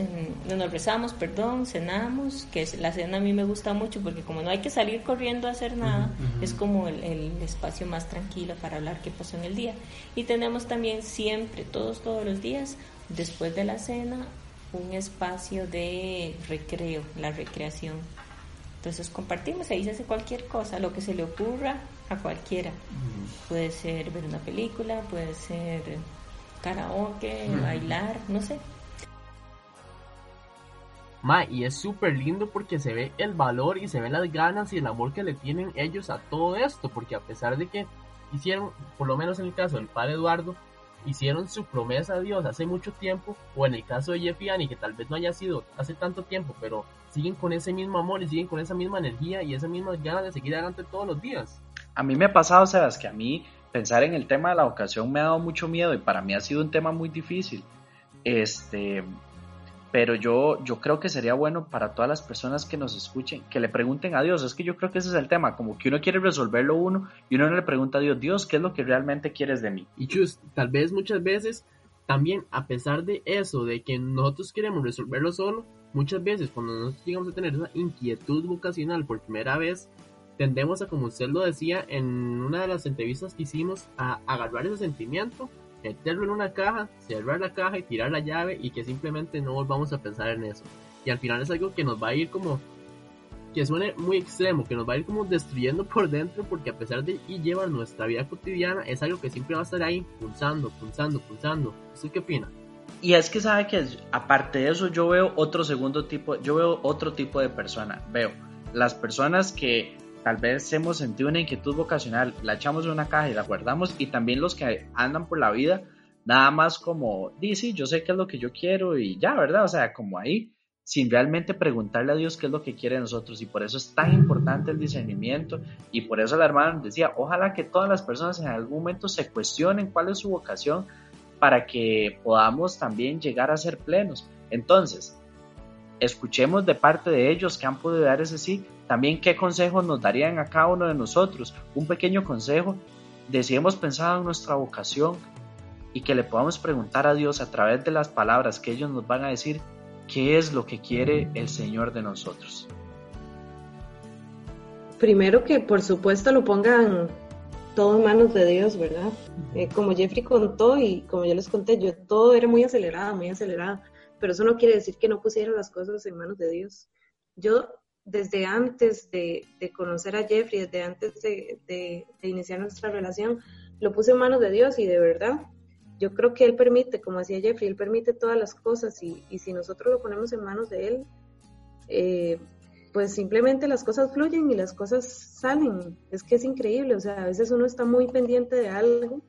nos rezamos, perdón, cenamos, que la cena a mí me gusta mucho porque como no hay que salir corriendo a hacer nada, es como el, espacio más tranquilo para hablar qué pasó en el día. Y tenemos también siempre, todos, todos los días, después de la cena, un espacio de recreo, la recreación. Entonces compartimos, ahí se hace cualquier cosa, lo que se le ocurra a cualquiera. Puede ser ver una película, puede ser karaoke, bailar, no sé. Ma, y es súper lindo porque se ve el valor y se ven las ganas y el amor que le tienen ellos a todo esto, porque a pesar de que hicieron, por lo menos en el caso del padre Eduardo, hicieron su promesa a Dios hace mucho tiempo, o en el caso de Jeff y Annie, que tal vez no haya sido hace tanto tiempo, pero siguen con ese mismo amor y siguen con esa misma energía y esas mismas ganas de seguir adelante todos los días. A mí me ha pasado, Sebas, que a mí pensar en el tema de la vocación me ha dado mucho miedo y para mí ha sido un tema muy difícil. Este, pero yo, yo creo que sería bueno para todas las personas que nos escuchen, que le pregunten a Dios, es que yo creo que ese es el tema, como que uno quiere resolverlo uno y uno no le pregunta a Dios, Dios, ¿qué es lo que realmente quieres de mí? Y just, tal vez muchas veces también a pesar de eso, de que nosotros queremos resolverlo solo, muchas veces cuando nosotros llegamos a tener esa inquietud vocacional por primera vez, tendemos a, como usted lo decía en una de las entrevistas que hicimos, a agarrar ese sentimiento, meterlo en una caja, cerrar la caja y tirar la llave y que simplemente no volvamos a pensar en eso. Y al final es algo que nos va a ir como, que suene muy extremo, que nos va a ir como destruyendo por dentro porque a pesar de y llevar nuestra vida cotidiana es algo que siempre va a estar ahí pulsando, pulsando, pulsando. ¿Usted qué opina? Y es que sabe que aparte de eso yo veo otro segundo tipo, yo veo otro tipo de persona. Veo las personas que tal vez hemos sentido una inquietud vocacional, la echamos en una caja y la guardamos, y también los que andan por la vida nada más como, dice, yo sé qué es lo que yo quiero y ya, ¿verdad? O sea, como ahí, sin realmente preguntarle a Dios qué es lo que quiere de nosotros. Y por eso es tan importante el discernimiento. Y por eso la hermana decía, ojalá que todas las personas en algún momento se cuestionen cuál es su vocación para que podamos también llegar a ser plenos. Entonces, escuchemos de parte de ellos que han podido dar ese sí, también qué consejos nos darían a cada uno de nosotros. Un pequeño consejo de si hemos pensado en nuestra vocación, y que le podamos preguntar a Dios a través de las palabras que ellos nos van a decir qué es lo que quiere el Señor de nosotros. Primero que por supuesto lo pongan todo en manos de Dios, ¿verdad? Eh, como Jeffrey contó y como yo les conté, yo todo era muy acelerada, muy acelerada, pero eso no quiere decir que no pusiera las cosas en manos de Dios. Yo desde antes de, conocer a Jeffrey, desde antes de, iniciar nuestra relación, lo puse en manos de Dios y de verdad yo creo que Él permite, como decía Jeffrey, Él permite todas las cosas y, si nosotros lo ponemos en manos de Él, eh, pues simplemente las cosas fluyen y las cosas salen. Es que es increíble, o sea, a veces uno está muy pendiente de algo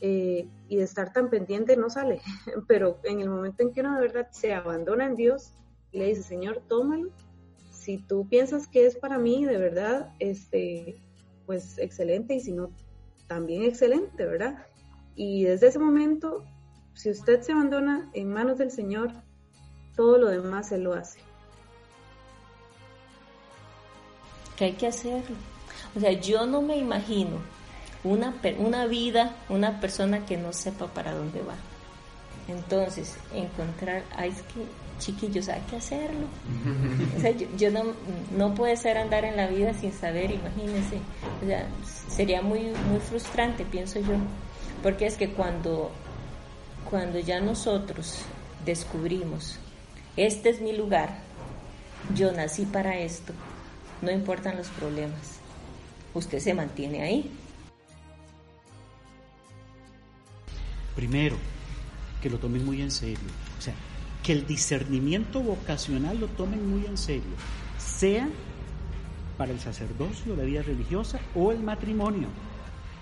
eh, y de estar tan pendiente no sale, pero en el momento en que uno de verdad se abandona en Dios y le dice, Señor, tómalo, si tú piensas que es para mí, de verdad, este, pues excelente y si no, también excelente, ¿verdad? Y desde ese momento, si usted se abandona en manos del Señor, todo lo demás se lo hace. Que hay que hacerlo. O sea, yo no me imagino una, una vida, una persona que no sepa para dónde va. Entonces, encontrar, ay, es que chiquillos, hay que hacerlo. Yo, no, no puede ser andar en la vida sin saber, imagínense. O sea, sería muy, muy frustrante, pienso yo. Porque es que cuando, cuando ya nosotros descubrimos, este es mi lugar, yo nací para esto, no importan los problemas, usted se mantiene ahí. Primero, que lo tomen muy en serio. O sea, que el discernimiento vocacional lo tomen muy en serio, sea para el sacerdocio, la vida religiosa o el matrimonio.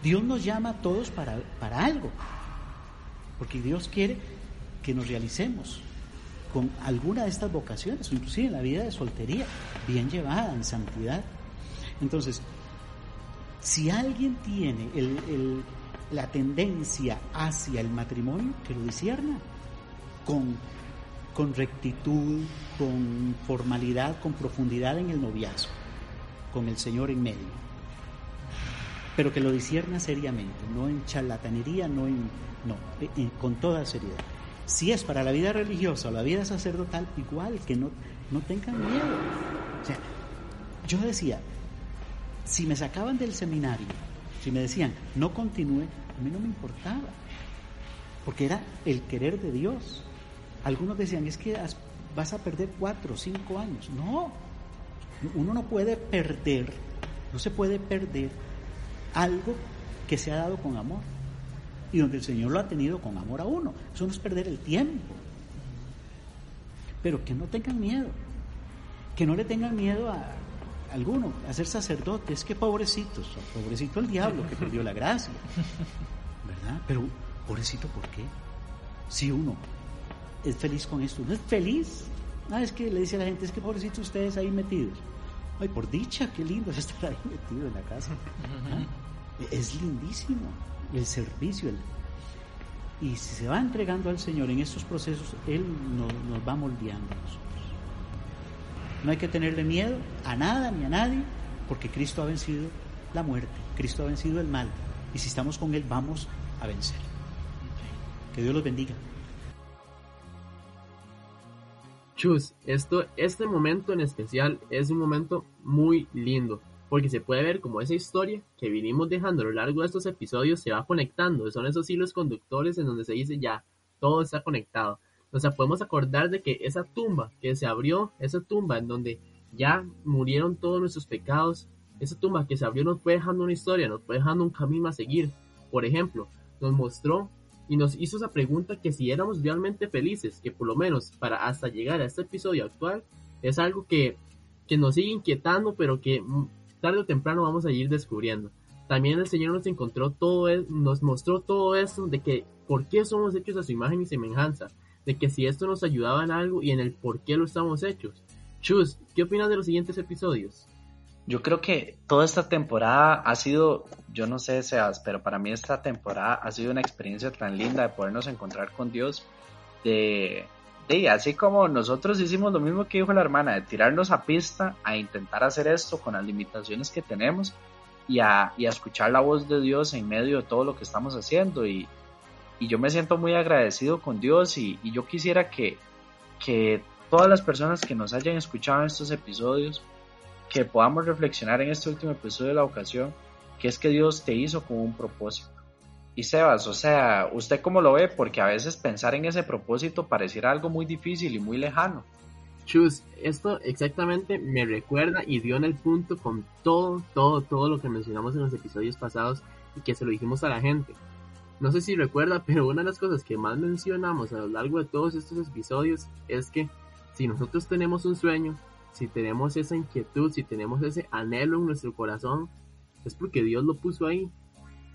Dios nos llama a todos para, para algo, porque Dios quiere que nos realicemos con alguna de estas vocaciones, inclusive en la vida de soltería, bien llevada, en santidad. Entonces, si alguien tiene la tendencia hacia el matrimonio, que lo disierna con, con rectitud, con formalidad, con profundidad en el noviazgo, con el Señor en medio pero que lo disierna seriamente, no en charlatanería, no en, no, con toda seriedad. Si es para la vida religiosa o la vida sacerdotal, igual, que no, no tengan miedo. O sea, yo decía, si me sacaban del seminario, si me decían, no continúe, a mí no me importaba, porque era el querer de Dios. Algunos decían, es que vas a perder cuatro o cinco años. No, uno no puede perder, no se puede perder algo que se ha dado con amor y donde el Señor lo ha tenido con amor a uno. Eso no es perder el tiempo. Pero que no tengan miedo, que no le tengan miedo a, alguno, a ser sacerdotes, que pobrecitos, pobrecito el diablo que perdió la gracia, ¿verdad? Pero pobrecito, ¿por qué? Si uno es feliz con esto, no es feliz. Ah, es que le dice a la gente, es que pobrecito ustedes ahí metidos. Ay, por dicha, qué lindo es estar ahí metido en la casa. Es lindísimo el servicio. Y si se va entregando al Señor en estos procesos, Él nos, va moldeando nosotros. No hay que tenerle miedo a nada ni a nadie, porque Cristo ha vencido la muerte, Cristo ha vencido el mal. Y si estamos con Él, vamos a vencer. Que Dios los bendiga. Chus, esto, este momento en especial es un momento muy lindo, porque se puede ver como esa historia que vinimos dejando a lo largo de estos episodios se va conectando, son esos hilos conductores en donde se dice ya, todo está conectado. O sea, podemos acordar de que esa tumba que se abrió, esa tumba en donde ya murieron todos nuestros pecados, esa tumba que se abrió nos fue dejando una historia, nos fue dejando un camino a seguir. Por ejemplo, nos mostró y nos hizo esa pregunta que si éramos realmente felices, que por lo menos para hasta llegar a este episodio actual es algo que, que nos sigue inquietando, pero que tarde o temprano vamos a ir descubriendo. También el Señor nos encontró todo, nos mostró todo eso de que por qué somos hechos a su imagen y semejanza, de que si esto nos ayudaba en algo y en el por qué lo estamos hechos. Chus, ¿qué opinas de los siguientes episodios? Yo creo que toda esta temporada ha sido, yo no sé, Seas, pero para mí esta temporada ha sido una experiencia tan linda de podernos encontrar con Dios, de, de así como nosotros hicimos lo mismo que dijo la hermana, de tirarnos a pista a intentar hacer esto con las limitaciones que tenemos y a, y a escuchar la voz de Dios en medio de todo lo que estamos haciendo. Y, y yo me siento muy agradecido con Dios y, yo quisiera que, que todas las personas que nos hayan escuchado en estos episodios, que podamos reflexionar en este último episodio de la ocasión, que es que Dios te hizo con un propósito. Y Sebas, o sea, ¿usted cómo lo ve? Porque a veces pensar en ese propósito pareciera algo muy difícil y muy lejano. Chus, esto exactamente me recuerda y dio en el punto con todo, todo, todo lo que mencionamos en los episodios pasados y que se lo dijimos a la gente. No sé si recuerda, pero una de las cosas que más mencionamos a lo largo de todos estos episodios es que si nosotros tenemos un sueño, si tenemos esa inquietud, si tenemos ese anhelo en nuestro corazón, es porque Dios lo puso ahí.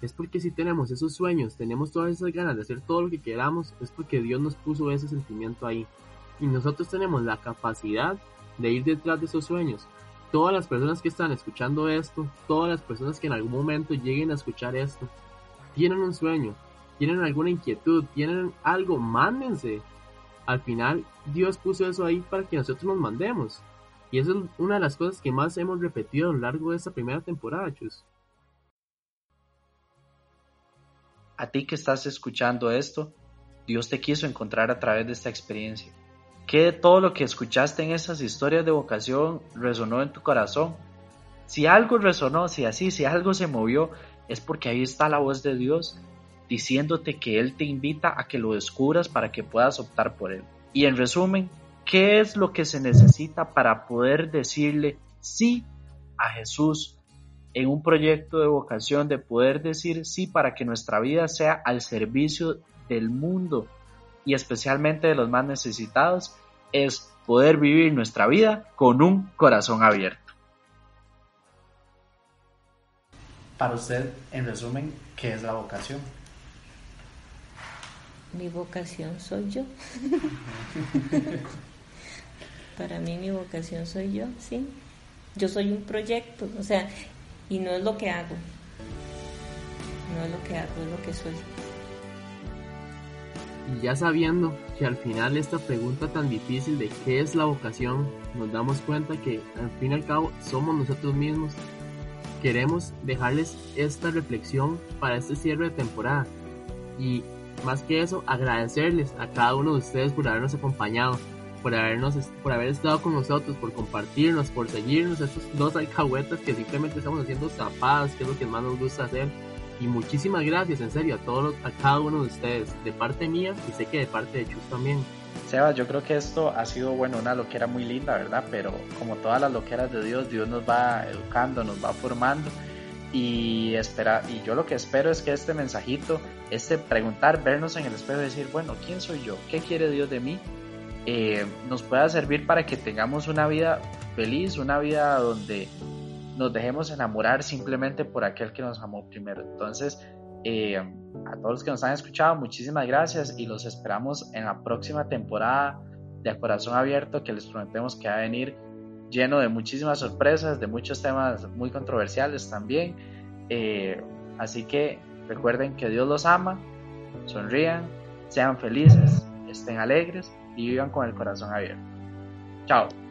Es porque si tenemos esos sueños, tenemos todas esas ganas de hacer todo lo que queramos, es porque Dios nos puso ese sentimiento ahí. Y nosotros tenemos la capacidad de ir detrás de esos sueños. Todas las personas que están escuchando esto, todas las personas que en algún momento lleguen a escuchar esto, tienen un sueño, tienen alguna inquietud, tienen algo, mándense, al final Dios puso eso ahí para que nosotros nos mandemos. Y eso es una de las cosas que más hemos repetido a lo largo de esta primera temporada, Chus. A ti que estás escuchando esto, Dios te quiso encontrar a través de esta experiencia. ¿Qué de todo lo que escuchaste en esas historias de vocación resonó en tu corazón? Si algo resonó, si así, si algo se movió, es porque ahí está la voz de Dios diciéndote que Él te invita a que lo descubras para que puedas optar por Él. Y en resumen, ¿qué es lo que se necesita para poder decirle sí a Jesús en un proyecto de vocación, de poder decir sí para que nuestra vida sea al servicio del mundo y especialmente de los más necesitados? Es poder vivir nuestra vida con un corazón abierto. Para usted, en resumen, ¿qué es la vocación? mi vocación soy yo. Para mí mi vocación soy yo, sí. Yo soy un proyecto, o sea, y no es lo que hago. No es lo que hago, es lo que soy. Y ya sabiendo que al final esta pregunta tan difícil de qué es la vocación, nos damos cuenta que al fin y al cabo somos nosotros mismos. Queremos dejarles esta reflexión para este cierre de temporada. Y más que eso, agradecerles a cada uno de ustedes por habernos acompañado, por habernos, por haber estado con nosotros, por compartirnos, por seguirnos, estos dos alcahuetas que simplemente estamos haciendo zapadas, que es lo que más nos gusta hacer. Y muchísimas gracias, en serio, a todos, a cada uno de ustedes, de parte mía y sé que de parte de Chus también. Sebas, yo creo que esto ha sido, bueno, una loquera muy linda, ¿verdad? Pero como todas las loqueras de Dios, Dios nos va educando, nos va formando. Y espera y yo lo que espero es que este mensajito este preguntar vernos en el espejo y decir bueno quién soy yo qué quiere Dios de mí eh, nos pueda servir para que tengamos una vida feliz una vida donde nos dejemos enamorar simplemente por aquel que nos amó primero. Entonces eh, a todos los que nos han escuchado muchísimas gracias y los esperamos en la próxima temporada de Corazón Abierto que les prometemos que va a venir lleno de muchísimas sorpresas, de muchos temas muy controversiales también. Eh, así que recuerden que Dios los ama, sonrían, sean felices, estén alegres y vivan con el corazón abierto. Chao.